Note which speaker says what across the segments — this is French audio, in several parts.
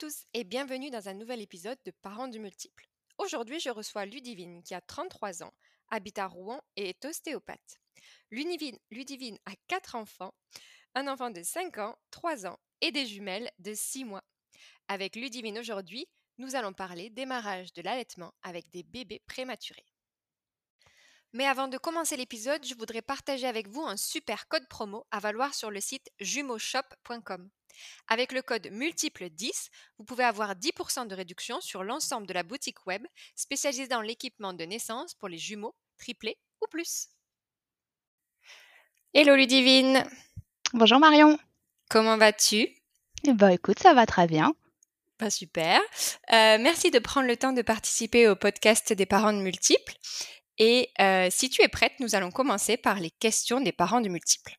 Speaker 1: tous et bienvenue dans un nouvel épisode de Parents du multiple. Aujourd'hui, je reçois Ludivine qui a 33 ans, habite à Rouen et est ostéopathe. Ludivine, Ludivine a 4 enfants, un enfant de 5 ans, 3 ans et des jumelles de 6 mois. Avec Ludivine aujourd'hui, nous allons parler démarrage de l'allaitement avec des bébés prématurés. Mais avant de commencer l'épisode, je voudrais partager avec vous un super code promo à valoir sur le site jumeauxshop.com. Avec le code multiple 10, vous pouvez avoir 10% de réduction sur l'ensemble de la boutique web spécialisée dans l'équipement de naissance pour les jumeaux, triplés ou plus. Hello Ludivine
Speaker 2: Bonjour Marion
Speaker 1: Comment vas-tu?
Speaker 2: Eh ben écoute, ça va très bien.
Speaker 1: Pas super. Euh, merci de prendre le temps de participer au podcast des parents de multiples. Et euh, si tu es prête, nous allons commencer par les questions des parents de multiples.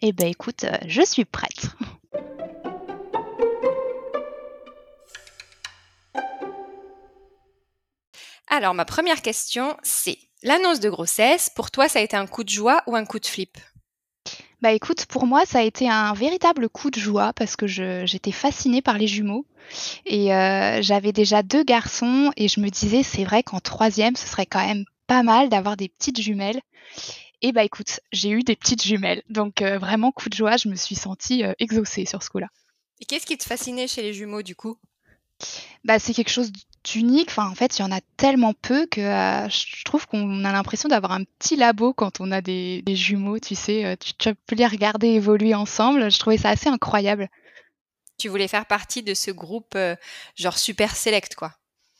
Speaker 2: Eh ben écoute, euh, je suis prête.
Speaker 1: Alors, ma première question, c'est l'annonce de grossesse, pour toi, ça a été un coup de joie ou un coup de flip?
Speaker 2: Bah écoute, pour moi, ça a été un véritable coup de joie parce que j'étais fascinée par les jumeaux. Et euh, j'avais déjà deux garçons et je me disais, c'est vrai qu'en troisième, ce serait quand même pas mal d'avoir des petites jumelles. Et bah écoute, j'ai eu des petites jumelles. Donc euh, vraiment coup de joie, je me suis sentie euh, exaucée sur ce coup-là.
Speaker 1: Et qu'est-ce qui te fascinait chez les jumeaux du coup?
Speaker 2: Bah, c'est quelque chose d'unique. Enfin, en fait, il y en a tellement peu que euh, je trouve qu'on a l'impression d'avoir un petit labo quand on a des, jumeaux, tu sais. Euh, tu, peux les regarder évoluer ensemble. Je trouvais ça assez incroyable.
Speaker 1: Tu voulais faire partie de ce groupe euh, genre super select, quoi.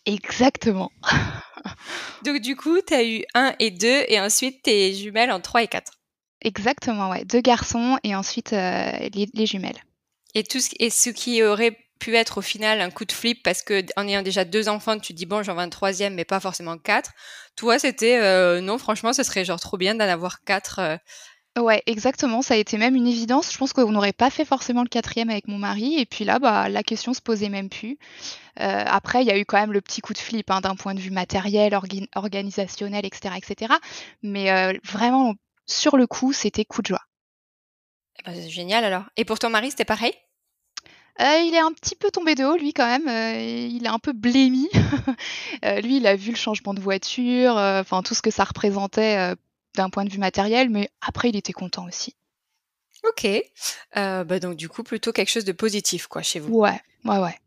Speaker 2: Exactement.
Speaker 1: Donc, du coup, tu as eu un et deux, et ensuite tes jumelles en trois et quatre.
Speaker 2: Exactement, ouais. Deux garçons et ensuite les, jumelles.
Speaker 1: Et, tout ce, et ce qui aurait pu être au final un coup de flip parce que en ayant déjà deux enfants, tu dis bon, j'en veux un troisième, mais pas forcément quatre. Toi, c'était euh, non, franchement, ce serait genre trop bien d'en avoir quatre. Euh.
Speaker 2: Ouais, exactement. Ça a été même une évidence. Je pense qu'on n'aurait pas fait forcément le quatrième avec mon mari. Et puis là, bah, la question se posait même plus. Euh, après, il y a eu quand même le petit coup de flip hein, d'un point de vue matériel, organisationnel, etc., etc. Mais vraiment, sur le coup, c'était coup de joie.
Speaker 1: Eh ben, c'est génial alors. Et pour ton mari, c'était pareil?
Speaker 2: Euh, il est un petit peu tombé de haut, lui, quand même. Euh, il est un peu blémi. Euh, lui, il a vu le changement de voiture, enfin, tout ce que ça représentait d'un point de vue matériel, mais après, il était content aussi.
Speaker 1: Ok. bah donc, du coup, plutôt quelque chose de positif, quoi, chez vous.
Speaker 2: Ouais, ouais, ouais.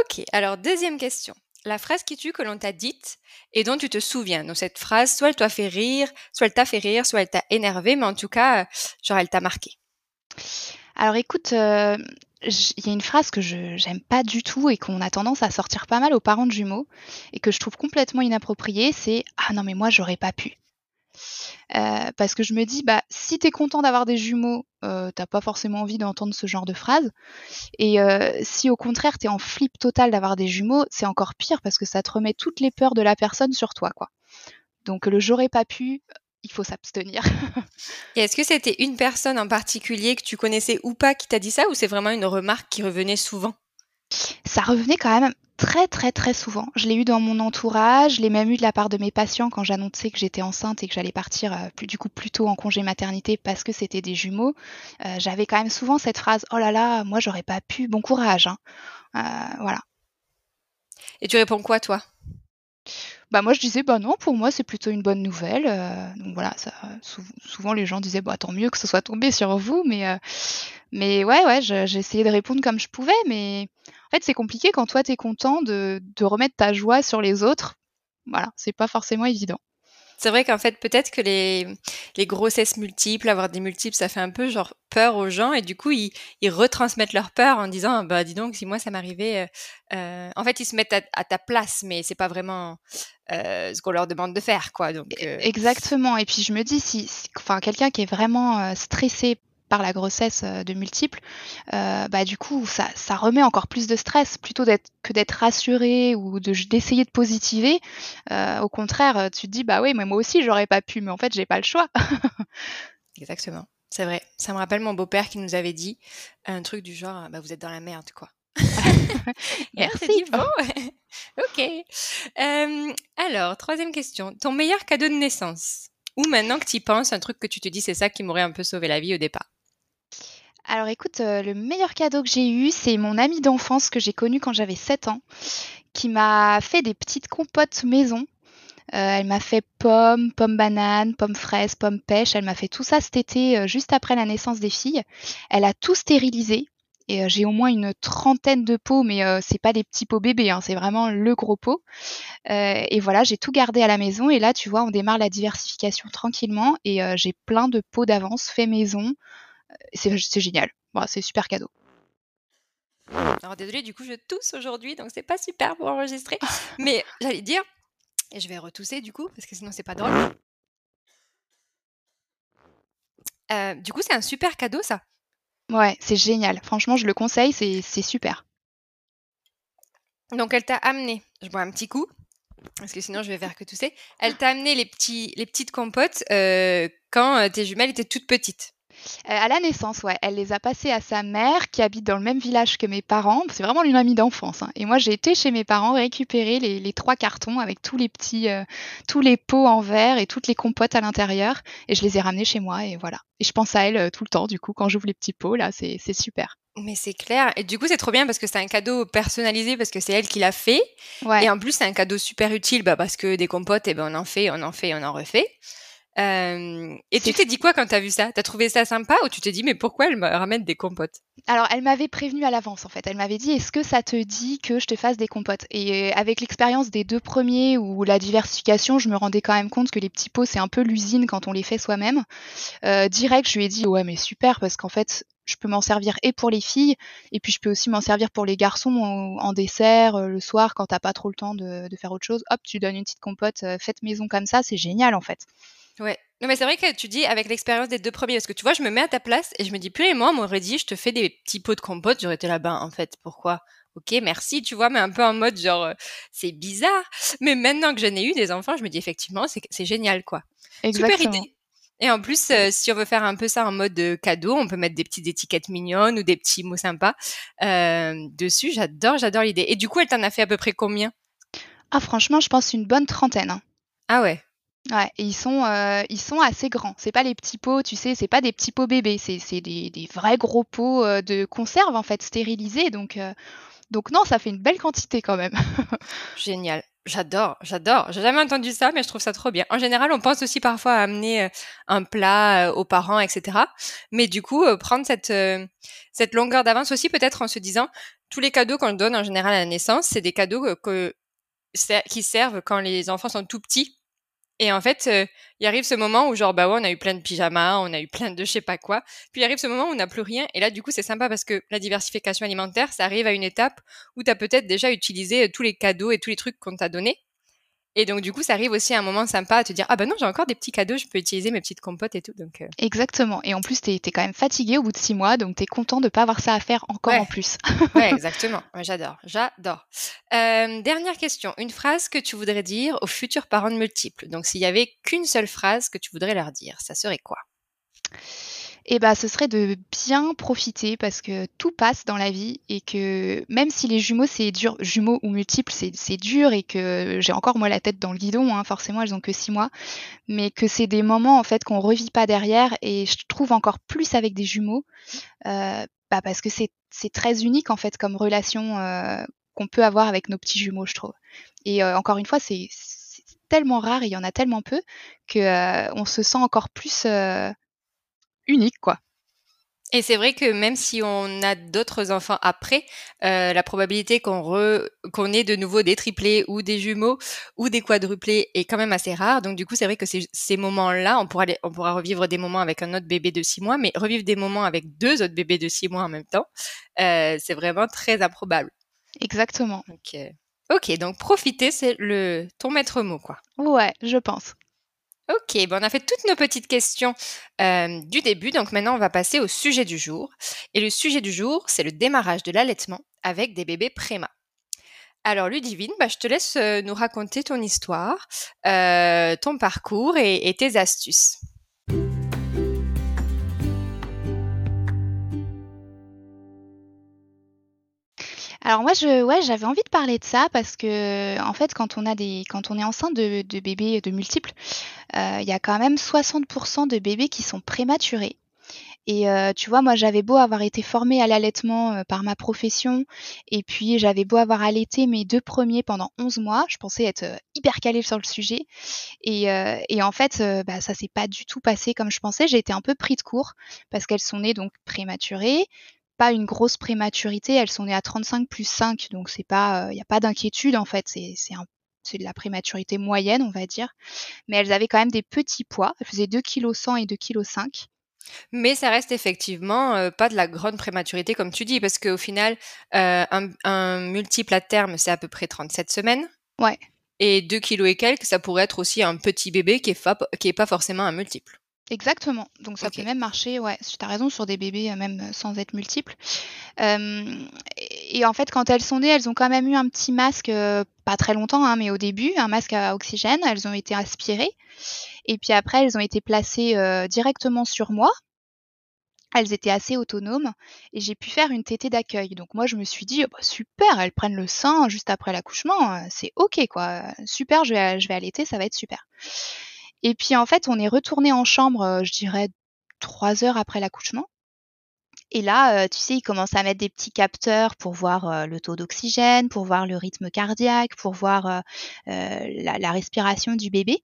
Speaker 1: Ok. Alors, deuxième question. La phrase qui tue que l'on t'a dite et dont tu te souviens. Donc, cette phrase, soit elle t'a fait rire, soit elle t'a fait rire, soit elle t'a énervé, mais en tout cas, genre, elle t'a marqué.
Speaker 2: Alors écoute, il y a une phrase que je j'aime pas du tout et qu'on a tendance à sortir pas mal aux parents de jumeaux et que je trouve complètement inappropriée, c'est ah non mais moi j'aurais pas pu. Euh, parce que je me dis bah si t'es content d'avoir des jumeaux, euh, t'as pas forcément envie d'entendre ce genre de phrase. Et euh, si au contraire t'es en flip total d'avoir des jumeaux, c'est encore pire parce que ça te remet toutes les peurs de la personne sur toi quoi. Donc le j'aurais pas pu, il faut s'abstenir.
Speaker 1: Est-ce que c'était une personne en particulier que tu connaissais ou pas qui t'a dit ça ou c'est vraiment une remarque qui revenait souvent?
Speaker 2: Ça revenait quand même très très très souvent. Je l'ai eu dans mon entourage, je l'ai même eu de la part de mes patients quand j'annonçais que j'étais enceinte et que j'allais partir euh, plus, du coup plus tôt en congé maternité parce que c'était des jumeaux. Euh, j'avais quand même souvent cette phrase "Oh là là, moi j'aurais pas pu, bon courage". Hein. Euh, voilà.
Speaker 1: Et tu réponds quoi toi?
Speaker 2: Bah moi je disais bah non pour moi c'est plutôt une bonne nouvelle euh, donc voilà ça souvent les gens disaient bah tant mieux que ce soit tombé sur vous mais euh, mais ouais ouais j'ai essayé de répondre comme je pouvais mais en fait c'est compliqué quand toi t'es content de, de remettre ta joie sur les autres. Voilà c'est pas forcément évident
Speaker 1: c'est vrai qu'en fait, peut-être que les, les grossesses multiples, avoir des multiples, ça fait un peu genre peur aux gens et du coup, ils, ils retransmettent leur peur en disant, bah dis donc, si moi ça m'arrivait, euh, euh en fait, ils se mettent à, ta place, mais c'est pas vraiment euh, ce qu'on leur demande de faire, quoi. Donc,
Speaker 2: euh Exactement. Et puis je me dis, si, enfin, quelqu'un qui est vraiment stressé par la grossesse de multiples, bah du coup ça, ça remet encore plus de stress plutôt que d'être rassuré ou de d'essayer de positiver. au contraire, tu te dis bah oui, mais moi aussi j'aurais pas pu, mais en fait j'ai pas le choix.
Speaker 1: Exactement. C'est vrai. Ça me rappelle mon beau-père qui nous avait dit un truc du genre bah, vous êtes dans la merde, quoi.
Speaker 2: Merci.
Speaker 1: ok. alors, troisième question. Ton meilleur cadeau de naissance? Ou maintenant que tu y penses, un truc que tu te dis c'est ça qui m'aurait un peu sauvé la vie au départ?
Speaker 2: Alors écoute, le meilleur cadeau que j'ai eu, c'est mon amie d'enfance que j'ai connue quand j'avais 7 ans, qui m'a fait des petites compotes maison euh, elle m'a fait pommes, pommes bananes, pommes fraises, pommes pêche. Elle m'a fait tout ça cet été, euh, juste après la naissance des filles. Elle a tout stérilisé. Et euh, j'ai au moins une trentaine de pots, mais c'est pas des petits pots bébés, hein, c'est vraiment le gros pot. et voilà, j'ai tout gardé à la maison. Et là, tu vois, on démarre la diversification tranquillement. Et j'ai plein de pots d'avance fait maison. C'est génial. c'est super cadeau.
Speaker 1: Alors désolé, du coup je tousse aujourd'hui, donc c'est pas super pour enregistrer. Mais j'allais dire, et je vais retousser du coup, parce que sinon c'est pas drôle. Euh, du coup, c'est un super cadeau ça.
Speaker 2: Ouais, c'est génial. Franchement, je le conseille, c'est super.
Speaker 1: Donc elle t'a amené, je bois un petit coup, parce que sinon je vais faire que tousser. Elle t'a amené les, petits, les petites compotes euh, quand euh, tes jumelles étaient toutes petites.
Speaker 2: Euh, à la naissance, ouais. Elle les a passées à sa mère qui habite dans le même village que mes parents. C'est vraiment une amie d'enfance. Hein. Et moi, j'ai été chez mes parents récupérer les, trois cartons avec tous les petits, euh, tous les pots en verre et toutes les compotes à l'intérieur. Et je les ai ramenés chez moi et voilà. Et je pense à elle euh, tout le temps, du coup, quand j'ouvre les petits pots, là, c'est super.
Speaker 1: Mais c'est clair. Et du coup, c'est trop bien parce que c'est un cadeau personnalisé parce que c'est elle qui l'a fait. Et en plus, c'est un cadeau super utile bah, parce que des compotes, eh ben, on en fait, on en fait, on en refait et tu t'es dit quoi quand t'as vu ça? T'as trouvé ça sympa ou tu t'es dit mais pourquoi elle me ramène des compotes?
Speaker 2: Alors elle m'avait prévenu à l'avance en fait. Elle m'avait dit est-ce que ça te dit que je te fasse des compotes? Et euh, avec l'expérience des deux premiers ou la diversification, je me rendais quand même compte que les petits pots c'est un peu l'usine quand on les fait soi-même. Euh, direct, je lui ai dit ouais mais super parce qu'en fait je peux m'en servir et pour les filles et puis je peux aussi m'en servir pour les garçons en, dessert euh, le soir quand t'as pas trop le temps de, de, faire autre chose. Hop, tu donnes une petite compote faite maison comme ça, c'est génial en fait.
Speaker 1: Ouais. Non, mais c'est vrai que tu dis avec l'expérience des deux premiers, parce que tu vois, je me mets à ta place et je me dis, plus et moi, on m'aurait dit, je te fais des petits pots de compote, j'aurais été là-bas, en fait. Pourquoi? Ok, merci, tu vois, mais un peu en mode genre, euh, c'est bizarre. Mais maintenant que j'en ai eu des enfants, je me dis effectivement, c'est génial, quoi.
Speaker 2: Exactement. Super idée.
Speaker 1: Et en plus, euh, si on veut faire un peu ça en mode euh, cadeau, on peut mettre des petites étiquettes mignonnes ou des petits mots sympas dessus. J'adore, j'adore l'idée. Et du coup, elle t'en a fait à peu près combien?
Speaker 2: Ah, franchement, je pense une bonne trentaine. Hein.
Speaker 1: Ah ouais.
Speaker 2: Ouais, ils sont, euh, ils sont assez grands. C'est pas les petits pots, tu sais, c'est pas des petits pots bébés, c'est, c'est des, des vrais gros pots euh, de conserve en fait stérilisés. Donc, euh, donc non, ça fait une belle quantité quand même.
Speaker 1: Génial. J'adore, j'adore. J'ai jamais entendu ça, mais je trouve ça trop bien. En général, on pense aussi parfois à amener un plat aux parents, etc. Mais du coup, prendre cette cette longueur d'avance aussi, peut-être en se disant, tous les cadeaux qu'on donne en général à la naissance, c'est des cadeaux que, qui servent quand les enfants sont tout petits et en fait, euh, il arrive ce moment où genre bah ouais, on a eu plein de pyjamas, on a eu plein de je sais pas quoi. Puis il arrive ce moment où on n'a plus rien. Et là, du coup, c'est sympa parce que la diversification alimentaire, ça arrive à une étape où tu as peut-être déjà utilisé tous les cadeaux et tous les trucs qu'on t'a donnés. Et donc, du coup, ça arrive aussi à un moment sympa à te dire Ah ben non, j'ai encore des petits cadeaux, je peux utiliser mes petites compotes et tout. Donc, euh.
Speaker 2: Exactement. Et en plus, tu es, quand même fatigué au bout de six mois, donc tu es content de pas avoir ça à faire encore en plus.
Speaker 1: ouais, exactement. j'adore, j'adore. Euh, dernière question. Une phrase que tu voudrais dire aux futurs parents de multiples. Donc, s'il y avait qu'une seule phrase que tu voudrais leur dire, ça serait quoi?
Speaker 2: Et bah ce serait de bien profiter parce que tout passe dans la vie et que même si les jumeaux c'est dur, jumeaux ou multiples c'est dur et que j'ai encore moi la tête dans le guidon, hein, forcément elles ont que six mois, mais que c'est des moments en fait qu'on revit pas derrière et je trouve encore plus avec des jumeaux euh, bah parce que c'est très unique en fait comme relation euh, qu'on peut avoir avec nos petits jumeaux je trouve. Et euh, encore une fois c'est tellement rare il y en a tellement peu que euh, on se sent encore plus unique, quoi.
Speaker 1: Et c'est vrai que même si on a d'autres enfants après, euh, la probabilité qu'on qu'on ait de nouveau des triplés ou des jumeaux ou des quadruplés est quand même assez rare. Donc du coup, c'est vrai que ces moments-là, on pourra on pourra revivre des moments avec un autre bébé de six mois, mais revivre des moments avec deux autres bébés de six mois en même temps, euh, c'est vraiment très improbable.
Speaker 2: Exactement.
Speaker 1: Ok, donc profiter, c'est le ton maître mot, quoi.
Speaker 2: Ouais, je pense.
Speaker 1: Ok, bon, on a fait toutes nos petites questions euh, du début, donc maintenant on va passer au sujet du jour. Et le sujet du jour, c'est le démarrage de l'allaitement avec des bébés préma. Alors Ludivine, bah, je te laisse euh, nous raconter ton histoire, euh, ton parcours et tes astuces.
Speaker 2: Alors moi, je, ouais, j'avais envie de parler de ça parce que, en fait, quand on a des, quand on est enceinte de, bébés de multiples, euh, il y a quand même 60% de bébés qui sont prématurés. Et euh, tu vois, moi, j'avais beau avoir été formée à l'allaitement euh, par ma profession, et puis j'avais beau avoir allaité mes deux premiers pendant 11 mois, je pensais être hyper calée sur le sujet. Et, et en fait, bah, ça s'est pas du tout passé comme je pensais. J'ai été un peu pris de court parce qu'elles sont nées donc prématurées pas une grosse prématurité, elles sont nées à 35 plus 5, donc c'est pas, il n'y a pas d'inquiétude en fait, c'est c'est de la prématurité moyenne, on va dire. Mais elles avaient quand même des petits poids. Elles faisaient 2 kg 100 et 2 kg 5.
Speaker 1: Mais ça reste effectivement pas de la grande prématurité comme tu dis, parce qu'au final, un, multiple à terme, c'est à peu près 37 semaines.
Speaker 2: Ouais.
Speaker 1: Et 2 kg et quelques, ça pourrait être aussi un petit bébé qui n'est qui est pas forcément un multiple.
Speaker 2: Exactement. Donc ça peut même marcher, ouais, tu as raison, sur des bébés euh, même euh, sans être multiples. et en fait, quand elles sont nées, elles ont quand même eu un petit masque, euh, pas très longtemps, hein, mais au début, un masque à oxygène. Elles ont été aspirées. Et puis après, elles ont été placées directement sur moi. Elles étaient assez autonomes et j'ai pu faire une tétée d'accueil. Donc moi, je me suis dit, oh, bah, super, elles prennent le sein juste après l'accouchement, c'est ok quoi. Super, je vais, je vais allaiter, ça va être super. Et puis en fait, on est retourné en chambre, je dirais trois heures après l'accouchement. Et là, euh, tu sais, ils commencent à mettre des petits capteurs pour voir euh, le taux d'oxygène, pour voir le rythme cardiaque, pour voir la, respiration du bébé.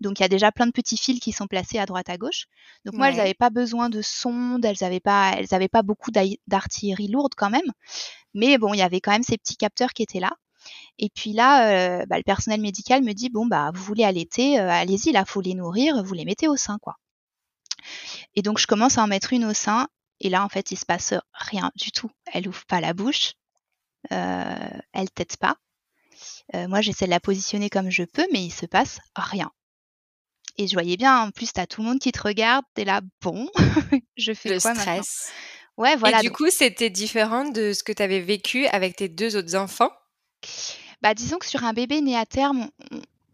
Speaker 2: Donc il y a déjà plein de petits fils qui sont placés à droite à gauche. Donc moi, elles n'avaient pas besoin de sonde, elles n'avaient pas, elles avaient pas beaucoup d'artillerie lourde quand même. Mais bon, il y avait quand même ces petits capteurs qui étaient là. Et puis là, euh, bah, le personnel médical me dit bon bah vous voulez allaiter, euh, allez-y là, faut les nourrir, vous les mettez au sein quoi. Et donc je commence à en mettre une au sein et là en fait il se passe rien du tout. Elle ouvre pas la bouche, euh, elle tète pas. moi j'essaie de la positionner comme je peux, mais il se passe rien. Et je voyais bien, en plus, t'as tout le monde qui te regarde, t'es là, bon, je fais
Speaker 1: le
Speaker 2: quoi
Speaker 1: stress.
Speaker 2: Ouais, voilà.
Speaker 1: Et du coup, c'était différent de ce que tu avais vécu avec tes deux autres enfants?
Speaker 2: Bah, disons que sur un bébé né à terme,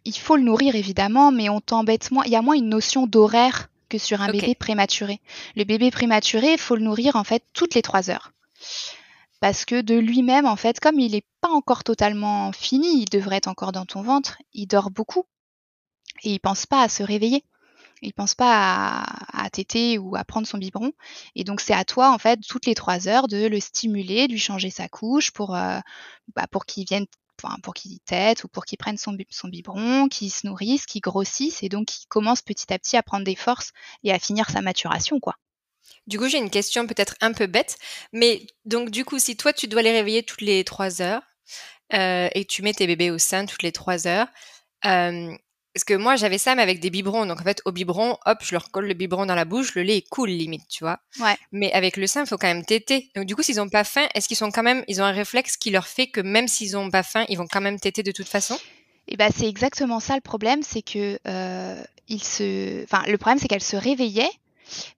Speaker 2: il faut le nourrir évidemment, mais on t'embête moins. Il y a moins une notion d'horaire que sur un bébé prématuré. Le bébé prématuré, il faut le nourrir en fait toutes les trois heures. Parce que de lui-même, en fait, comme il n'est pas encore totalement fini, il devrait être encore dans ton ventre, il dort beaucoup. Et il pense pas à se réveiller. Il pense pas à, téter ou à prendre son biberon. Et donc c'est à toi, en fait, toutes les trois heures, de le stimuler, de lui changer sa couche pour, euh, bah, pour qu'il vienne pour qu'il tète ou pour qu'il prenne son, son biberon, qu'il se nourrisse, qu'il grossisse et donc qu'il commence petit à petit à prendre des forces et à finir sa maturation, quoi.
Speaker 1: Du coup, j'ai une question peut-être un peu bête, mais donc du coup, si toi tu dois les réveiller toutes les trois heures euh, et tu mets tes bébés au sein toutes les trois heures, euh, parce que moi, j'avais ça, mais avec des biberons. Donc, en fait, au biberon, hop, je leur colle le biberon dans la bouche, le lait est cool, limite, tu vois.
Speaker 2: Ouais.
Speaker 1: Mais avec le sein, il faut quand même téter. Donc, du coup, s'ils n'ont pas faim, est-ce qu'ils sont quand même, ils ont un réflexe qui leur fait que même s'ils n'ont pas faim, ils vont quand même téter de toute façon?
Speaker 2: Eh ben, c'est exactement ça le problème, c'est que euh, ils se, enfin, le problème, c'est qu'elles se réveillaient,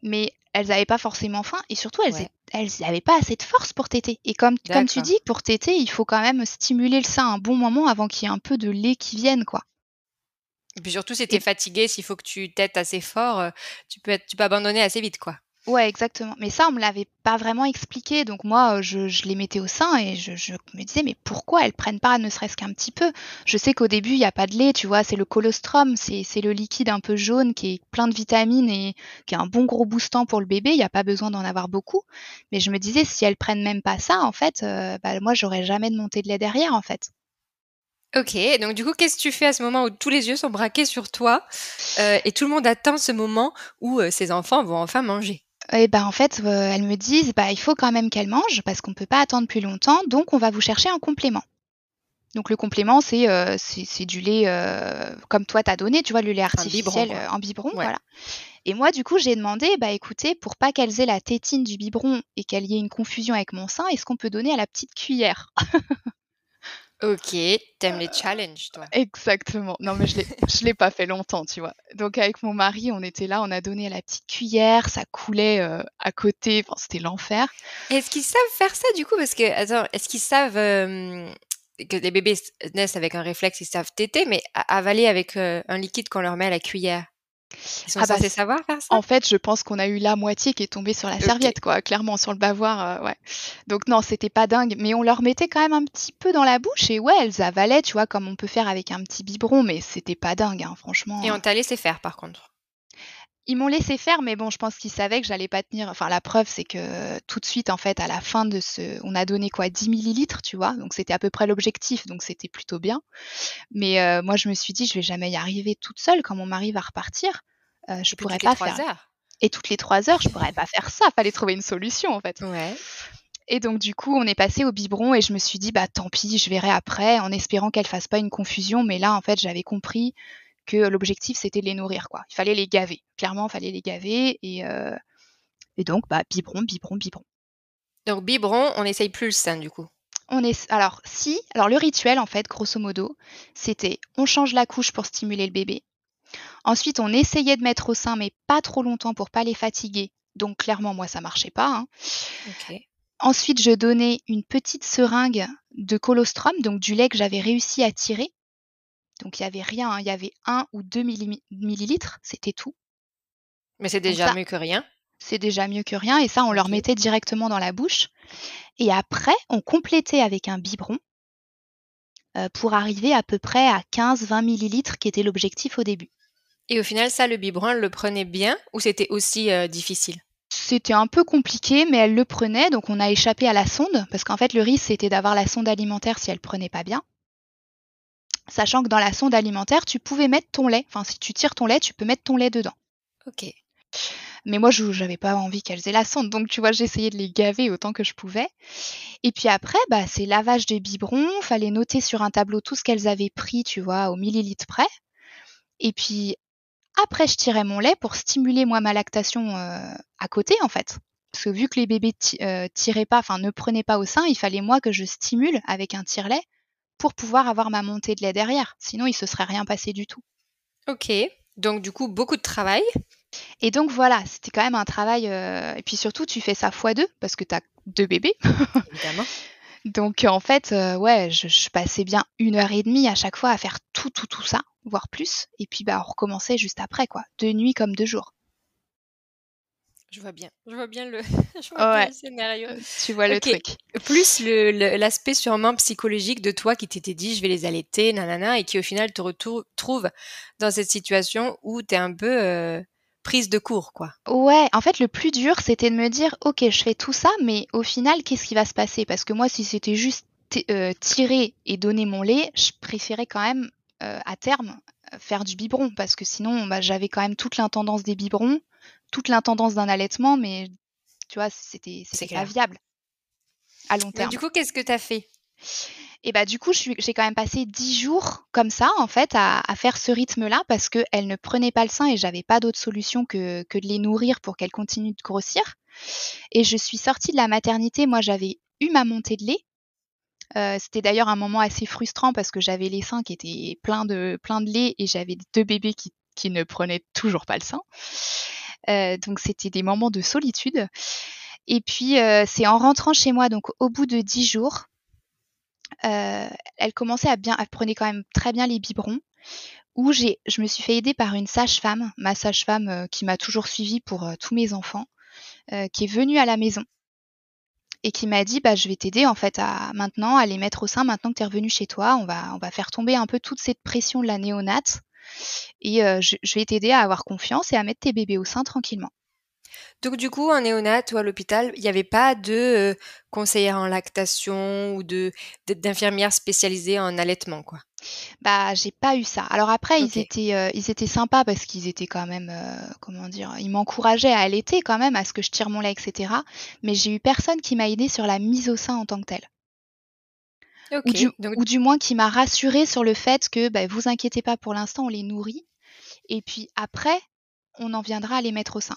Speaker 2: mais elles n'avaient pas forcément faim et surtout elles n'avaient pas assez de force pour téter. Et comme, comme tu dis, pour téter, il faut quand même stimuler le sein un bon moment avant qu'il y ait un peu de lait qui vienne, quoi.
Speaker 1: Et puis surtout, si tu es fatigué, s'il faut que tu têtes assez fort, euh, tu peux, être, tu peux abandonner assez vite, quoi.
Speaker 2: Ouais, exactement. Mais ça, on me l'avait pas vraiment expliqué. Donc moi, euh, je, je les mettais au sein et je, je, me disais, mais pourquoi elles prennent pas ne serait-ce qu'un petit peu? Je sais qu'au début, il n'y a pas de lait, tu vois, c'est le colostrum, c'est le liquide un peu jaune qui est plein de vitamines et qui est un bon gros boostant pour le bébé. Il n'y a pas besoin d'en avoir beaucoup. Mais je me disais, si elles prennent même pas ça, en fait, euh, bah, moi, j'aurais jamais de montée de lait derrière, en fait.
Speaker 1: Ok, donc du coup, qu'est-ce que tu fais à ce moment où tous les yeux sont braqués sur toi euh, et tout le monde attend ce moment où euh, ces enfants vont enfin manger?
Speaker 2: Et eh ben en fait, euh, elles me disent bah il faut quand même qu'elles mangent parce qu'on ne peut pas attendre plus longtemps, donc on va vous chercher un complément. Donc le complément c'est c'est du lait comme toi t'as donné, tu vois le lait artificiel en biberon, voilà. Et moi du coup j'ai demandé bah écoutez pour pas qu'elles aient la tétine du biberon et qu'elle y ait une confusion avec mon sein, est-ce qu'on peut donner à la petite cuillère?
Speaker 1: OK, t'aimes les challenges, toi?
Speaker 2: Exactement. Non, mais je l'ai je l'ai pas fait longtemps, tu vois? Donc avec mon mari, on était là, on a donné à la petite cuillère, ça coulait, heu, à côté, enfin, c'était l'enfer.
Speaker 1: Est-ce qu'ils savent faire ça, du coup? Parce que attends, est-ce qu'ils savent, hem, que les bébés naissent avec un réflexe, ils savent téter, mais avaler avec, un liquide qu'on leur met à la cuillère? Ils sont
Speaker 2: Ah bah,
Speaker 1: censés savoir faire ça?
Speaker 2: en fait, je pense qu'on a eu la moitié qui est tombée sur la serviette, quoi, clairement, sur le bavoir, heu, ouais. Donc non, c'était pas dingue, mais on leur mettait quand même un petit peu dans la bouche et ouais, elles avalaient, tu vois, comme on peut faire avec un petit biberon, mais c'était pas dingue, hein, franchement,
Speaker 1: Et on t'a laissé faire, par contre?
Speaker 2: Ils m'ont laissé faire, mais bon, je pense qu'ils savaient que j'allais pas tenir. Enfin, la preuve, c'est que tout de suite, en fait, à la fin de ce on a donné quoi? 10 millilitres, tu vois? Donc c'était à peu près l'objectif, donc c'était plutôt bien. Mais heu, moi, je me suis dit: «Je vais jamais y arriver toute seule quand mon mari va repartir, heu, je
Speaker 1: Et
Speaker 2: pourrais pas
Speaker 1: 3
Speaker 2: faire»
Speaker 1: heures?
Speaker 2: et toutes les 3 heures, je pourrais pas faire ça, fallait trouver une solution, en fait.
Speaker 1: Ouais.
Speaker 2: Et donc du coup, on est passé au biberon et je me suis dit: «Bah, tant pis, je verrai après», en espérant qu'elle fasse pas une confusion. Mais là, en fait, j'avais compris que l'objectif, c'était de les nourrir, quoi. Il fallait les gaver. Clairement, il fallait les gaver et heu et donc bah, biberon, biberon, biberon.
Speaker 1: Donc biberon, on essaye plus le sein, du coup?
Speaker 2: On est alors si, alors le rituel, en fait, grosso modo, c'était on change la couche pour stimuler le bébé. Ensuite, on essayait de mettre au sein, mais pas trop longtemps pour pas les fatiguer. Donc clairement, moi, ça marchait pas, hein. Ensuite, je donnais une petite seringue de colostrum, donc du lait que j'avais réussi à tirer. Donc il y avait rien, hein, il y avait 1 ou 2 millimi millilitres, c'était tout.
Speaker 1: Mais c'est déjà
Speaker 2: ça
Speaker 1: mieux que rien.
Speaker 2: c'est déjà mieux que rien et ça, on leur mettait directement dans la bouche et après, on complétait avec un biberon heu, pour arriver à peu près à 15-20 millilitres qui était l'objectif au début.
Speaker 1: Et au final, ça, le biberon, elle le prenait bien ou c'était aussi, heu, difficile?
Speaker 2: C'était un peu compliqué, mais elle le prenait, donc on a échappé à la sonde parce qu'en fait, le risque, c'était d'avoir la sonde alimentaire si elle prenait pas bien. Sachant que dans la sonde alimentaire, tu pouvais mettre ton lait. Enfin, si tu tires ton lait, tu peux mettre ton lait dedans.
Speaker 1: OK.
Speaker 2: Mais moi, je j'avais pas envie qu'elles aient la sonde, donc tu vois, j'essayais de les gaver autant que je pouvais. Et puis après, bah, c'est lavage des biberons, fallait noter sur un tableau tout ce qu'elles avaient pris, tu vois, au millilitre près. Et puis après, je tirais mon lait pour stimuler moi ma lactation, heu, à côté, en fait. Parce que vu que les bébés tiraient pas, enfin ne prenaient pas au sein, il fallait moi que je stimule avec un tire-lait pour pouvoir avoir ma montée de lait derrière. Sinon, il se serait rien passé du tout.
Speaker 1: OK. Donc du coup, beaucoup de travail.
Speaker 2: Et donc voilà, c'était quand même un travail, heu et puis surtout tu fais ça fois 2 parce que tu as 2 bébés.
Speaker 1: Évidemment.
Speaker 2: Donc en fait, heu, ouais, je je passais bien 1 heure et demie à chaque fois à faire tout, tout, tout ça, voire plus et puis, bah, on recommençait juste après quoi, de nuit comme de jour.
Speaker 1: Je vois bien. Je vois bien le je vois bien
Speaker 2: Ouais,
Speaker 1: le scénario.
Speaker 2: heu, tu vois le truc.
Speaker 1: Plus l'aspect sûrement psychologique de toi qui t'étais dit: «Je vais les allaiter, nanana» et qui au final te retou trouve dans cette situation où tu es un peu, heu, prise de court, quoi.
Speaker 2: Ouais, en fait, le plus dur, c'était de me dire: «OK, je fais tout ça, mais au final, qu'est-ce qui va se passer?» parce que moi, si c'était juste heu, tirer et donner mon lait, je préférais quand même, à terme, faire du biberon parce que sinon, bah, j'avais quand même toute l'intendance des biberons, toute l'intendance d'un allaitement, mais tu vois, c'était pas viable à long terme.
Speaker 1: du coup, qu'est-ce que tu as fait?
Speaker 2: Et bah, du coup, je suis j'ai quand même passé 10 jours comme ça, en fait, à à faire ce rythme-là parce qu'elles ne prenaient pas le sein et j'avais pas d'autre solution que que de les nourrir pour qu'elles continuent de grossir. Et je suis sortie de la maternité, moi, j'avais eu ma montée de lait. Heu, c'était d'ailleurs un moment assez frustrant parce que j'avais les seins qui étaient pleins de pleins de lait et j'avais 2 bébés qui qui ne prenaient toujours pas le sein. Heu, donc c'était des moments de solitude. Et puis, heu, c'est en rentrant chez moi, donc au bout de 10 jours, heu, elle commençait à bien elle prenait quand même très bien les biberons, où j'ai je me suis fait aider par une sage-femme, ma sage-femme, qui m'a toujours suivie pour, tous mes enfants, qui est venue à la maison et qui m'a dit: «Bah, je vais t'aider en fait à maintenant à les mettre au sein maintenant que tu es revenue chez toi. On va on va faire tomber un peu toute cette pression de la néonate et heu, je je vais t'aider à avoir confiance et à mettre tes bébés au sein tranquillement».
Speaker 1: Donc du coup, en néonat ou à l'hôpital, il y avait pas de, heu, conseillère en lactation ou de d'infirmière spécialisée en allaitement, quoi?
Speaker 2: Bah, j'ai pas eu ça. Alors après, ils étaient, heu, ils étaient sympas parce qu'ils étaient quand même, comment dire? Ils m'encourageaient à allaiter quand même, à ce que je tire mon lait et cetera. Mais j'ai eu personne qui m'a aidée sur la mise au sein en tant que telle. Ou du
Speaker 1: OK. Donc
Speaker 2: ou du moins qui m'a rassurée sur le fait que, bah, vous inquiétez pas pour l'instant, on les nourrit et puis après, on en viendra à les mettre au sein.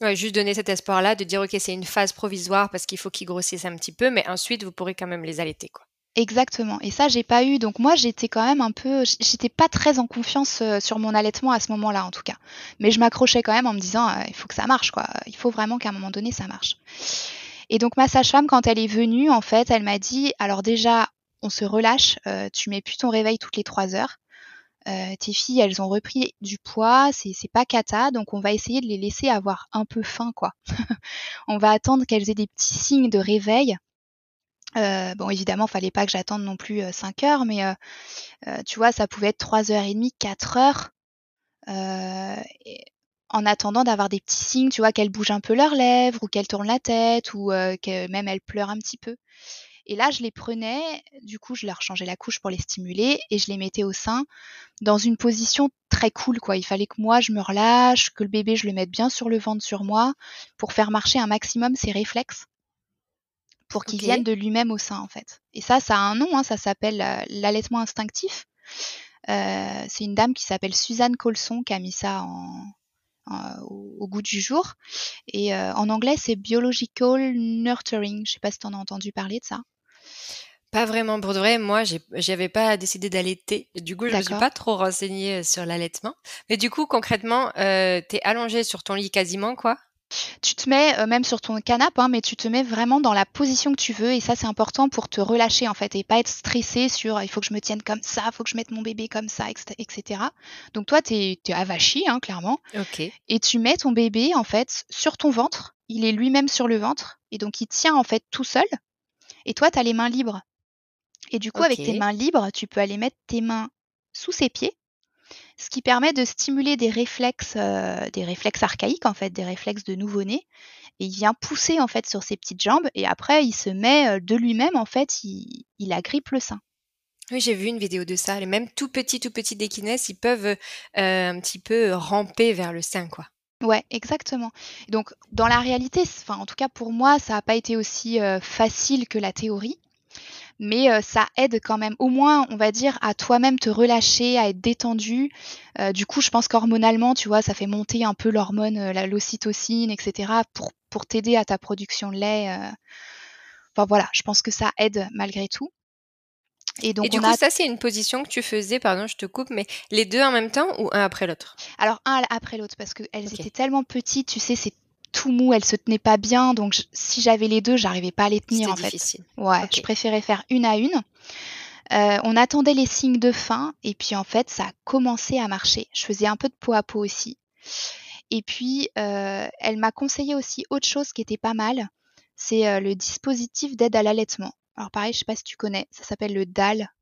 Speaker 1: ouais, juste donner cet espoir-là de dire: «OK, c'est une phase provisoire parce qu'il faut qu'ils grossissent un petit peu, mais ensuite vous pourrez quand même les allaiter», quoi.
Speaker 2: Exactement. Et ça, j'ai pas eu. Donc moi, j'étais quand même un peu, j'étais pas très en confiance euh, sur mon allaitement à ce moment-là, en tout cas. Mais je m'accrochais quand même en me disant, euh, il faut que ça marche, quoi. Il faut vraiment qu'à un moment donné, ça marche. Et donc ma sage-femme, quand elle est venue, en fait, elle m'a dit, alors déjà, on se relâche. Euh, tu mets plus ton réveil toutes les trois heures. tes filles, elles ont repris du poids, c'est pas cata, donc on va essayer de les laisser avoir un peu faim, quoi. on va attendre qu'elles aient des petits signes de réveil euh, bon, évidemment, fallait pas que j'attende non plus 5 heures, mais tu vois, ça pouvait être 3h30, 4 heures. En attendant d'avoir des petits signes, tu vois, qu'elles bougent un peu leurs lèvres ou qu'elles tournent la tête ou que même elles pleurent un petit peu. Et là, je les prenais, du coup, je leur changeais la couche pour les stimuler et je les mettais au sein dans une position très cool, quoi. Il fallait que moi, je me relâche, que le bébé, je le mette bien sur le ventre sur moi pour faire marcher un maximum ses réflexes pour qu'il vienne de lui-même au sein en fait. Et ça, ça a un nom, hein, ça s'appelle euh, l'allaitement instinctif. Euh, c'est une dame qui s'appelle Suzanne Colson qui a mis ça au, goût du jour. Et euh, en anglais, c'est biological nurturing. Je sais pas si tu en as entendu parler de ça.
Speaker 1: Pas vraiment. Pour de vrai, moi, j'avais pas décidé d'allaiter. Du coup, je me suis pas trop renseignée sur l'allaitement. Mais du coup, concrètement, tu es allongée sur ton lit quasiment, quoi?
Speaker 2: Tu te mets euh, même sur ton canapé, hein, mais tu te mets vraiment dans la position que tu veux et ça c'est important pour te relâcher en fait et pas être stressé sur il faut que je me tienne comme ça, il faut que je mette mon bébé comme ça, etc. Donc toi tu es, avachi hein, clairement. Et tu mets ton bébé en fait sur ton ventre, il est lui-même sur le ventre et donc il tient en fait tout seul et toi tu as les mains libres. Et du coup avec tes mains libres, tu peux aller mettre tes mains sous ses pieds ce qui permet de stimuler des réflexes, euh, des réflexes archaïques en fait, des réflexes de nouveau-né. Et il vient pousser en fait sur ses petites jambes et après il se met euh, de lui-même en fait, il, il agrippe le sein.
Speaker 1: Oui, j'ai vu une vidéo de ça. Les mêmes tout petits, tout petits dès ils peuvent euh, un petit peu ramper vers le sein, quoi.
Speaker 2: Ouais, exactement. Donc, dans la réalité, enfin, en tout cas pour moi, ça n'a pas été aussi facile que la théorie mais euh, ça aide quand même. Au moins on va dire à toi-même te relâcher à être détendu. Euh, du coup je pense qu'hormonalement tu vois ça fait monter un peu l'hormone euh, l'ocytocine etc pour pour t'aider à ta production de lait enfin voilà je pense que ça aide malgré tout.
Speaker 1: Et donc, du coup, ça, c'est une position que tu faisais, pardon, je te coupe, mais les deux en même temps ou un après l'autre?
Speaker 2: Alors, un après l'autre, parce qu'elles étaient tellement petites, tu sais, c'est tout mou, elle se tenait pas bien, donc si j'avais les deux, j'arrivais pas à les tenir en difficile. fait. Ouais, je préférais faire une à une. Euh, on attendait les signes de faim et puis en fait ça a commencé à marcher. Je faisais un peu de peau à peau aussi. Et puis euh, elle m'a conseillé aussi autre chose qui était pas mal, c'est euh, le dispositif d'aide à l'allaitement. Alors pareil, je sais pas si tu connais, ça s'appelle le DAL.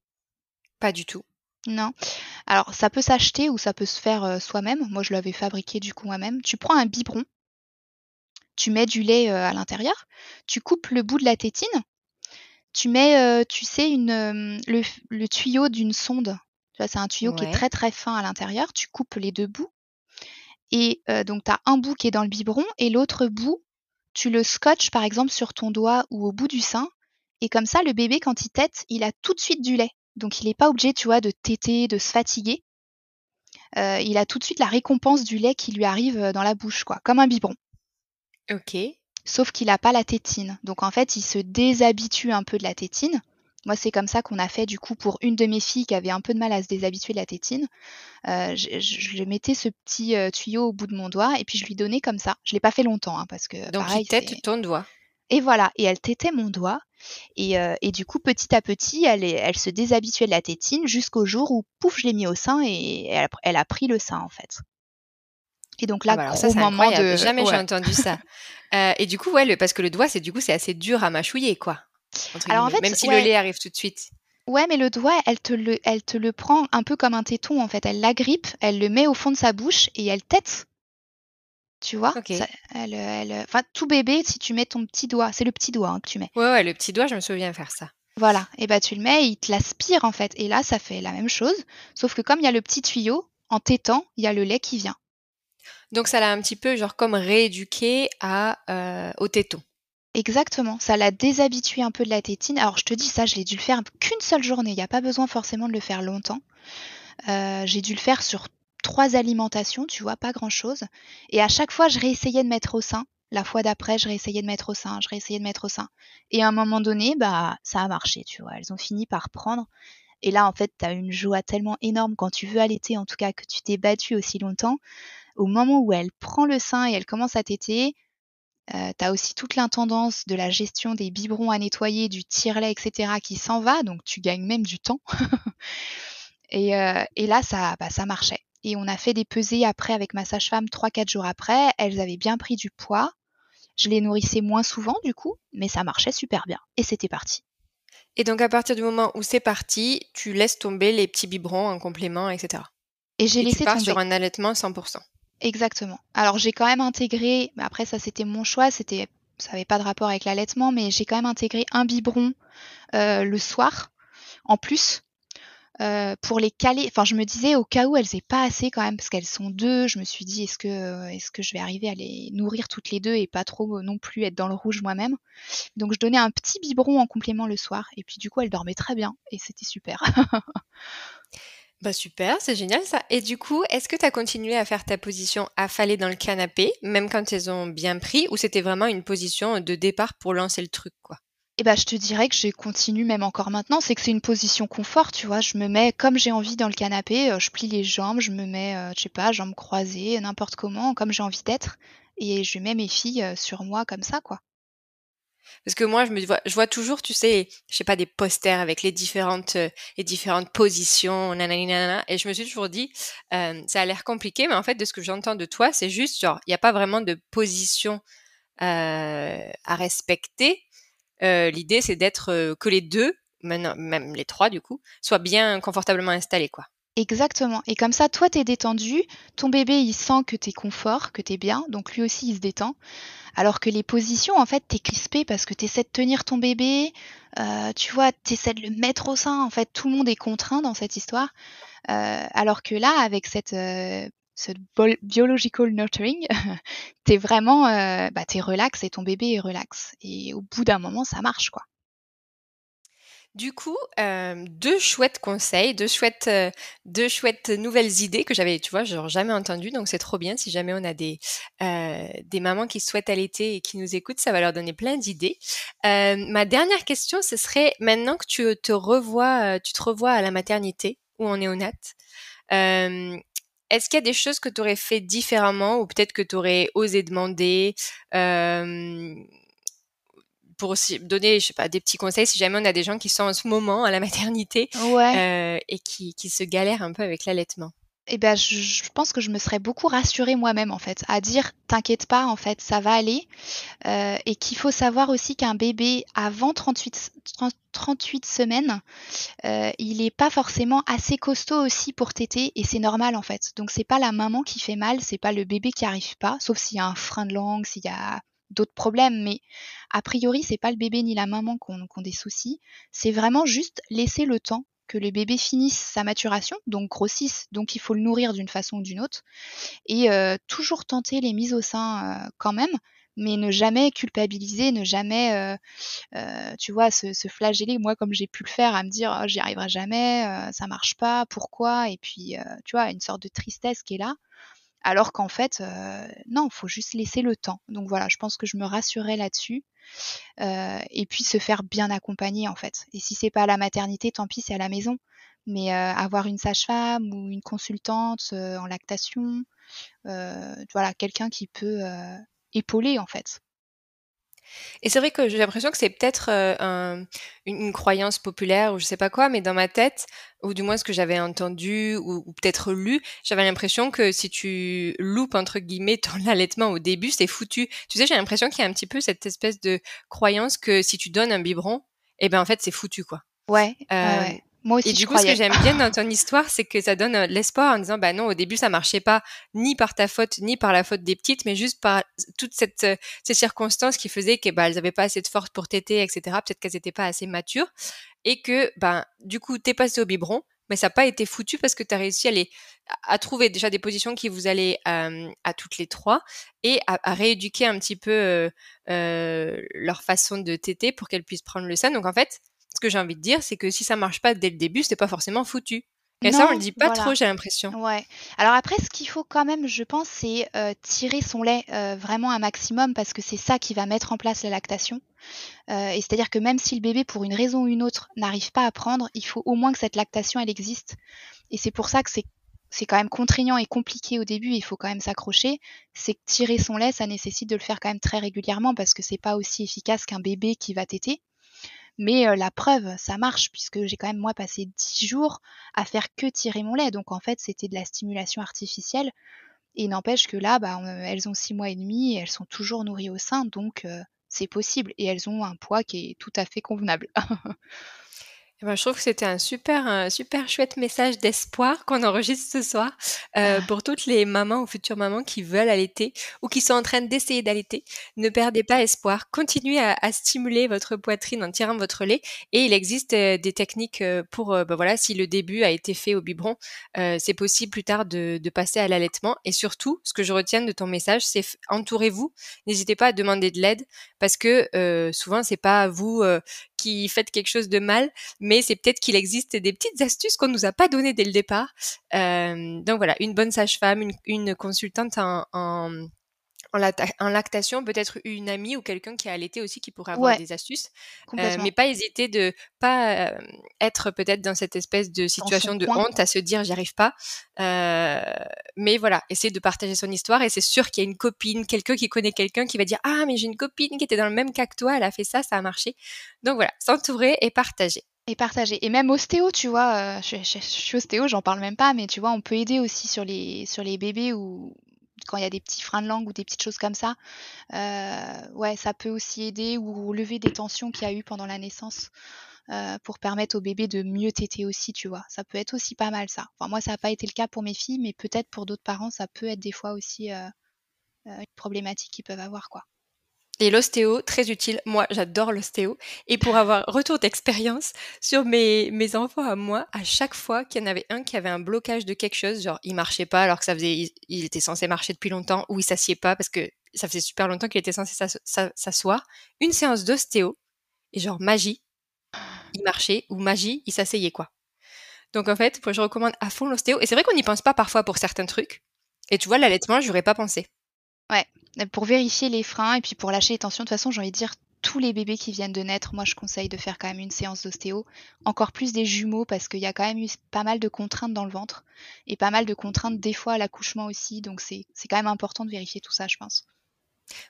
Speaker 1: Pas du tout.
Speaker 2: Non. Alors ça peut s'acheter ou ça peut se faire soi-même. Moi je l'avais fabriqué du coup moi-même. Tu prends un biberon tu mets du lait à l'intérieur, tu coupes le bout de la tétine, tu mets, tu sais, une, le, tuyau d'une sonde. C'est un tuyau qui est très très fin à l'intérieur. Tu coupes les deux bouts. Et donc, tu as un bout qui est dans le biberon et l'autre bout, tu le scotches par exemple sur ton doigt ou au bout du sein. Et comme ça, le bébé, quand il tète, il a tout de suite du lait. Donc, il n'est pas obligé, tu vois, de téter, de se fatiguer. il a tout de suite la récompense du lait qui lui arrive dans la bouche, quoi, comme un biberon.
Speaker 1: Ok.
Speaker 2: Sauf qu'il n'a pas la tétine. Donc en fait, il se déshabitue un peu de la tétine. Moi, c'est comme ça qu'on a fait du coup pour une de mes filles qui avait un peu de mal à se déshabituer de la tétine. Euh, je, je, mettais ce petit euh, tuyau au bout de mon doigt et puis je lui donnais comme ça. Je l'ai pas fait longtemps hein, parce que
Speaker 1: donc il tète ton doigt.
Speaker 2: Et voilà, et elle tétait mon doigt. Et, euh, et, du coup, petit à petit, elle, elle se déshabituait de la tétine jusqu'au jour où, pouf, je l'ai mis au sein et elle, elle, a pris le sein en fait. Et donc là, ah bah ça, gros moment de.
Speaker 1: Jamais j'ai entendu ça. Euh, et du coup, ouais, parce que le doigt, c'est du coup, c'est assez dur à mâchouiller, quoi. Alors en fait, même si le lait arrive tout de suite.
Speaker 2: Ouais, mais le doigt, elle te le, elle te le prend un peu comme un téton, en fait. Elle l'agrippe, elle le met au fond de sa bouche et elle tête. Tu vois? Elle, elle, Enfin, tout bébé, si tu mets ton petit doigt, c'est le petit doigt hein, que tu mets.
Speaker 1: Ouais, ouais, le petit doigt, je me souviens faire ça.
Speaker 2: Voilà, et bah tu le mets, il te l'aspire en fait. Et là, ça fait la même chose, sauf que comme il y a le petit tuyau, en tétant, il y a le lait qui vient.
Speaker 1: Donc ça l'a un petit peu genre comme rééduqué à, euh, au téton.
Speaker 2: Exactement, ça l'a déshabitué un peu de la tétine. Alors je te dis ça, je l'ai dû le faire qu'une seule journée, il n'y a pas besoin forcément de le faire longtemps. Euh, j'ai dû le faire sur trois alimentations, tu vois, pas grand chose. Et à chaque fois, je réessayais de mettre au sein. La fois d'après, je réessayais de mettre au sein, je réessayais de mettre au sein. Et à un moment donné, bah, ça a marché, tu vois. Elles ont fini par prendre. Et là, en fait, tu as une joie tellement énorme quand tu veux allaiter, en tout cas, que tu t'es battue aussi longtemps. Au moment où elle prend le sein et elle commence à téter, euh, tu as aussi toute l'intendance de la gestion des biberons à nettoyer, du tire-lait, etc. qui s'en va, donc tu gagnes même du temps. et, euh, et, là, ça, bah, ça marchait. Et on a fait des pesées après avec ma sage-femme 3-4 jours après. Elles avaient bien pris du poids. Je les nourrissais moins souvent du coup, mais ça marchait super bien. Et c'était parti.
Speaker 1: Et donc à partir du moment où c'est parti, tu laisses tomber les petits biberons en complément, etc.
Speaker 2: Et j'ai laissé
Speaker 1: tu pars
Speaker 2: tomber.
Speaker 1: sur un allaitement 100%.
Speaker 2: Exactement. Alors j'ai quand même intégré, mais après ça c'était mon choix, c'était ça n'avait pas de rapport avec l'allaitement, mais j'ai quand même intégré un biberon euh, le soir en plus euh, pour les caler. Enfin, je me disais au cas où elles aient pas assez quand même, parce qu'elles sont deux. Je me suis dit est-ce que est-ce que je vais arriver à les nourrir toutes les deux et pas trop non plus être dans le rouge moi-même. Donc je donnais un petit biberon en complément le soir et puis du coup elles dormaient très bien et c'était super.
Speaker 1: Bah super, c'est génial ça. Et du coup, est-ce que tu as continué à faire ta position affalée dans le canapé, même quand elles ont bien pris, ou c'était vraiment une position de départ pour lancer le truc, quoi?
Speaker 2: Eh bah, je te dirais que je continue même encore maintenant. C'est que c'est une position confort, tu vois. Je me mets comme j'ai envie dans le canapé, euh, je plie les jambes, je me mets, euh, je sais pas, jambes croisées, n'importe comment, comme j'ai envie d'être. Et je mets mes filles euh, sur moi comme ça, quoi.
Speaker 1: Parce que moi, je me vois, je vois toujours, tu sais, je sais pas, des posters avec les différentes, euh, les différentes positions, nanana, et je me suis toujours dit, euh, ça a l'air compliqué, mais en fait, de ce que j'entends de toi, c'est juste, genre, il n'y a pas vraiment de position euh, à respecter. L'idée, c'est d'être que les deux, même, même les trois du coup, soient bien confortablement installés, quoi.
Speaker 2: Exactement. Et comme ça, toi, t'es détendu, ton bébé, il sent que t'es confort, que t'es bien, donc lui aussi, il se détend. Alors que les positions, en fait, t'es crispé parce que t'essaies de tenir ton bébé, euh, tu vois, t'essaies de le mettre au sein. En fait, tout le monde est contraint dans cette histoire. Euh, alors que là, avec cette, euh, ce biological nurturing, t'es vraiment, euh, bah, t'es relax et ton bébé est relax. Et au bout d'un moment, ça marche, quoi.
Speaker 1: Du coup, euh, deux chouettes conseils, deux chouettes, euh, deux chouettes nouvelles idées que j'avais, tu vois, genre jamais entendues. Donc c'est trop bien. Si jamais on a des euh, des mamans qui souhaitent allaiter et qui nous écoutent, ça va leur donner plein d'idées. Euh, ma dernière question, ce serait maintenant que tu te revois, euh, tu te revois à la maternité ou en néonate. Euh, est-ce qu'il y a des choses que tu aurais fait différemment ou peut-être que tu aurais osé demander euh, pour aussi donner, je sais pas, des petits conseils si jamais on a des gens qui sont en ce moment à la maternité
Speaker 2: Ouais.
Speaker 1: euh, et qui, qui se galèrent un peu avec l'allaitement.
Speaker 2: Eh ben, je, je pense que je me serais beaucoup rassurée moi-même en fait, à dire t'inquiète pas en fait, ça va aller, euh, et qu'il faut savoir aussi qu'un bébé avant 38, 30 38 semaines, euh, il est pas forcément assez costaud aussi pour téter et c'est normal en fait. Donc c'est pas la maman qui fait mal, c'est pas le bébé qui arrive pas, sauf s'il y a un frein de langue, s'il y a d'autres problèmes, mais a priori c'est pas le bébé ni la maman qui ont, des soucis, c'est vraiment juste laisser le temps que le bébé finisse sa maturation, donc grossisse, donc il faut le nourrir d'une façon ou d'une autre, et euh, toujours tenter les mises au sein euh, quand même, mais ne jamais culpabiliser, ne jamais, euh, tu vois, se, flageller, moi comme j'ai pu le faire, à me dire oh, j'y arriverai jamais, ça marche pas, pourquoi, et puis tu vois, une sorte de tristesse qui est là. Alors qu'en fait, euh, non, faut juste laisser le temps. Donc voilà, je pense que je me rassurais là-dessus. Euh, et puis se faire bien accompagner en fait. Et si c'est pas à la maternité, tant pis, c'est à la maison. Mais euh, avoir une sage-femme ou une consultante en lactation, voilà, quelqu'un qui peut épauler en fait.
Speaker 1: Et c'est vrai que j'ai l'impression que c'est peut-être euh, un, une, une, croyance populaire ou je sais pas quoi, mais dans ma tête, ou du moins ce que j'avais entendu ou, ou peut-être lu, j'avais l'impression que si tu loupes entre guillemets ton allaitement au début, c'est foutu. Tu sais, j'ai l'impression qu'il y a un petit peu cette espèce de croyance que si tu donnes un biberon, eh ben en fait c'est foutu quoi.
Speaker 2: Ouais. Euh, ouais. Moi aussi,
Speaker 1: et du
Speaker 2: coup,
Speaker 1: croyais. ce que j'aime bien dans ton histoire, c'est que ça donne l'espoir en disant, bah non, au début, ça marchait pas, ni par ta faute, ni par la faute des petites, mais juste par toute cette, ces circonstances qui faisaient que, bah, elles avaient pas assez de force pour téter, etc. Peut-être qu'elles étaient pas assez matures. Et que, bah, du coup, t'es passé au biberon, mais ça n'a pas été foutu parce que tu as réussi à, les, à trouver déjà des positions qui vous allaient euh, à toutes les trois et à, à rééduquer un petit peu euh, euh, leur façon de téter pour qu'elles puissent prendre le sein. Donc en fait, que j'ai envie de dire, c'est que si ça marche pas dès le début, c'est pas forcément foutu. Et ça, on le dit pas trop, j'ai l'impression.
Speaker 2: Ouais. Alors après, ce qu'il faut quand même, je pense, c'est tirer son lait vraiment un maximum parce que c'est ça qui va mettre en place la lactation. et c'est-à-dire que même si le bébé, pour une raison ou une autre, n'arrive pas à prendre, il faut au moins que cette lactation, elle existe. Et c'est pour ça que c'est c'est quand même contraignant et compliqué au début, il faut quand même s'accrocher, c'est que tirer son lait, ça nécessite de le faire quand même très régulièrement parce que c'est pas aussi efficace qu'un bébé qui va téter. Mais euh, la preuve, ça marche puisque j'ai quand même moi passé 10 jours à faire que tirer mon lait. Donc en fait, c'était de la stimulation artificielle. Et n'empêche que là, bah, elles ont 6 mois et demi elles sont toujours nourries au sein, donc euh, c'est possible. Et elles ont un poids qui est tout à fait convenable.
Speaker 1: Eh ben, je trouve que c'était un super, un super chouette message d'espoir qu'on enregistre ce soir euh, ah. pour toutes les mamans ou futures mamans qui veulent allaiter ou qui sont en train d'essayer d'allaiter. Ne perdez pas espoir. Continuez à, stimuler votre poitrine en tirant votre lait. Et il existe euh, des techniques euh, pour, ben voilà, si le début a été fait au biberon, c'est possible plus tard de, de passer à l'allaitement. Et surtout, ce que je retiens de ton message, c'est entourez-vous. N'hésitez pas à demander de l'aide parce que souvent c'est pas vous qui faites quelque chose de mal, mais c'est peut-être qu'il existe des petites astuces qu'on nous a pas données dès le départ. Euh, donc voilà, une bonne sage-femme, une, consultante en, en lactation, peut-être une amie ou quelqu'un qui a allaité aussi qui pourrait avoir des astuces. Euh, mais pas hésiter de pas euh, être peut-être dans cette espèce de situation de honte à se dire j'y arrive pas. Euh, mais voilà, essayer de partager son histoire et c'est sûr qu'il y a une copine, quelqu'un qui connaît quelqu'un qui va dire ah mais j'ai une copine qui était dans le même cas que toi, elle a fait ça, ça a marché. Donc voilà, s'entourer et partager.
Speaker 2: Et partager. Et même ostéo, tu vois, je, je, suis ostéo, j'en parle même pas, mais tu vois, on peut aider aussi sur les, sur les bébés ou quand il y a des petits freins de langue ou des petites choses comme ça, euh, ouais, ça peut aussi aider ou lever des tensions qu'il y a eu pendant la naissance. Euh, pour permettre au bébé de mieux téter aussi, tu vois. Ça peut être aussi pas mal ça. Enfin, moi, ça n'a pas été le cas pour mes filles, mais peut-être pour d'autres parents, ça peut être des fois aussi euh, une problématique qu'ils peuvent avoir, quoi.
Speaker 1: Et l'ostéo, très utile. Moi, j'adore l'ostéo. Et pour avoir retour d'expérience sur mes, mes enfants à moi, à chaque fois qu'il y en avait un qui avait un blocage de quelque chose, genre il marchait pas alors que ça faisait, il, était censé marcher depuis longtemps, ou il s'assied pas parce que ça faisait super longtemps qu'il était censé s'asseoir, une séance d'ostéo, et genre magie, il marchait, ou magie, il s'asseyait quoi. Donc en fait, je recommande à fond l'ostéo. Et c'est vrai qu'on n'y pense pas parfois pour certains trucs. Et tu vois, l'allaitement, j'aurais pas pensé.
Speaker 2: Ouais, pour vérifier les freins et puis pour lâcher les tensions. De toute façon, j'ai envie de dire, tous les bébés qui viennent de naître, moi je conseille de faire quand même une séance d'ostéo. Encore plus des jumeaux parce qu'il y a quand même eu pas mal de contraintes dans le ventre et pas mal de contraintes des fois à l'accouchement aussi. Donc c'est quand même important de vérifier tout ça, je pense.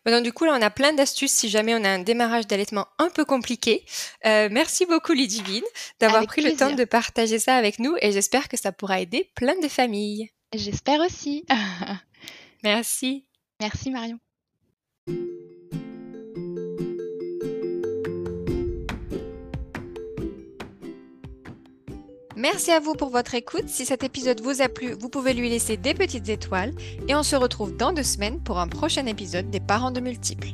Speaker 1: donc, du coup, là, on a plein d'astuces si jamais on a un démarrage d'allaitement un peu compliqué. Euh, merci beaucoup, Ludivine, d'avoir pris le temps de partager ça avec nous et j'espère que ça pourra aider plein de familles.
Speaker 2: J'espère aussi.
Speaker 1: merci.
Speaker 2: Merci Marion.
Speaker 1: Merci à vous pour votre écoute. Si cet épisode vous a plu, vous pouvez lui laisser des petites étoiles et on se retrouve dans deux semaines pour un prochain épisode des parents de multiples.